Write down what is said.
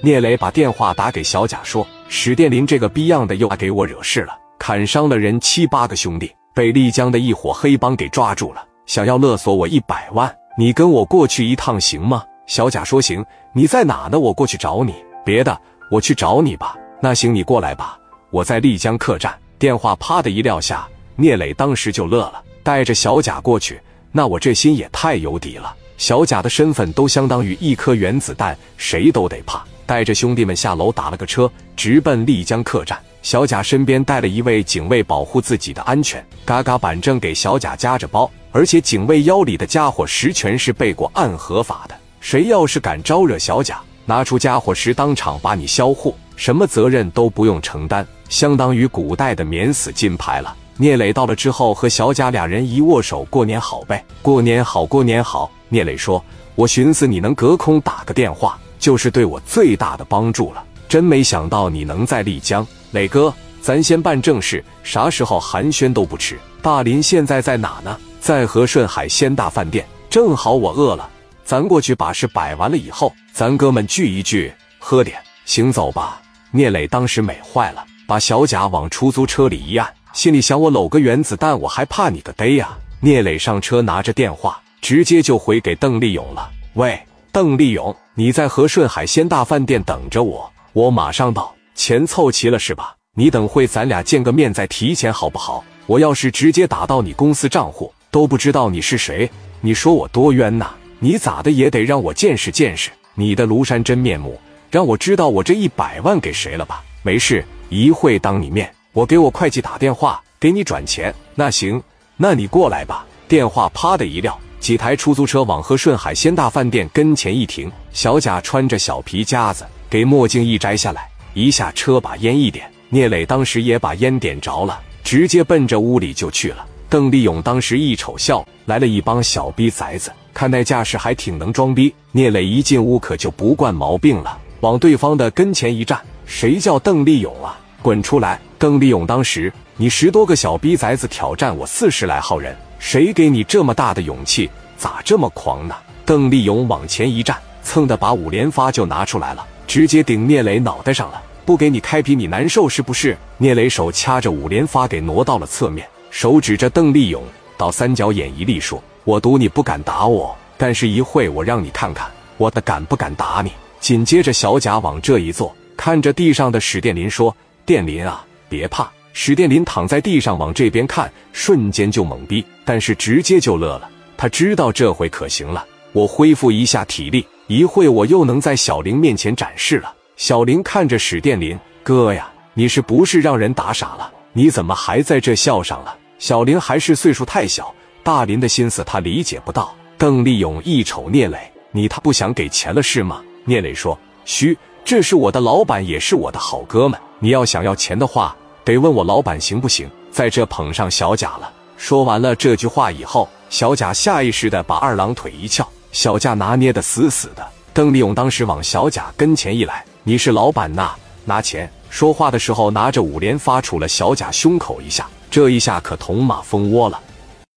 聂磊把电话打给小贾，说史殿林这个逼样的又来给我惹事了，砍伤了人七八个兄弟，被丽江的一伙黑帮给抓住了，想要勒索我一百万。你跟我过去一趟行吗？小贾说行。你在哪呢？我过去找你。别的，我去找你吧。那行，你过来吧。我在丽江客栈。电话啪的一撂下，聂磊当时就乐了，带着小贾过去。那我这心也太有底了。小贾的身份都相当于一颗原子弹，谁都得怕。带着兄弟们下楼打了个车，直奔丽江客栈。小贾身边带了一位警卫保护自己的安全。嘎嘎板正给小贾夹着包，而且警卫腰里的家伙实全是背过暗合法的。谁要是敢招惹小贾，拿出家伙时当场把你销户，什么责任都不用承担，相当于古代的免死金牌了。聂磊到了之后，和小贾俩人一握手，过年好呗，过年好，过年好。聂磊说：“我寻思你能隔空打个电话，就是对我最大的帮助了。真没想到你能在丽江。磊哥，咱先办正事，啥时候寒暄都不迟。大林现在在哪呢？在和顺海鲜大饭店。正好我饿了，咱过去把事摆完了以后，咱哥们聚一聚，喝点。行走吧。”聂磊当时美坏了，把小贾往出租车里一按，心里想：我搂个原子弹，我还怕你个嘚呀！聂磊上车，拿着电话。直接就回给邓立勇了。喂，邓立勇，你在和顺海鲜大饭店等着我，我马上到。钱凑齐了是吧？你等会咱俩见个面再提钱好不好？我要是直接打到你公司账户，都不知道你是谁，你说我多冤呐！你咋的也得让我见识见识你的庐山真面目，让我知道我这一百万给谁了吧？没事，一会当你面，我给我会计打电话给你转钱。那行，那你过来吧。电话啪的一撂。几台出租车往和顺海鲜大饭店跟前一停，小贾穿着小皮夹子，给墨镜一摘下来，一下车把烟一点。聂磊当时也把烟点着了，直接奔着屋里就去了。邓立勇当时一瞅笑，来了一帮小逼崽子，看那架势还挺能装逼。聂磊一进屋可就不惯毛病了，往对方的跟前一站：“谁叫邓立勇啊？滚出来！”邓立勇当时：“你十多个小逼崽子挑战我四十来号人。”谁给你这么大的勇气？咋这么狂呢？邓立勇往前一站，蹭的把五连发就拿出来了，直接顶聂磊脑袋上了。不给你开皮，你难受是不是？聂磊手掐着五连发给挪到了侧面，手指着邓立勇，到三角眼一立，说：“我赌你不敢打我，但是一会我让你看看我的敢不敢打你。”紧接着小贾往这一坐，看着地上的史殿林说：“殿林啊，别怕。”史殿林躺在地上往这边看，瞬间就懵逼，但是直接就乐了。他知道这回可行了，我恢复一下体力，一会我又能在小林面前展示了。小林看着史殿林哥呀，你是不是让人打傻了？你怎么还在这笑上了？小林还是岁数太小，大林的心思他理解不到。邓立勇一瞅聂磊，你他不想给钱了是吗？聂磊说：嘘，这是我的老板，也是我的好哥们，你要想要钱的话。得问我老板行不行，在这捧上小贾了。说完了这句话以后，小贾下意识的把二郎腿一翘，小架拿捏的死死的。邓立勇当时往小贾跟前一来：“你是老板呐，拿钱。”说话的时候拿着五连发杵了小贾胸口一下，这一下可捅马蜂窝了。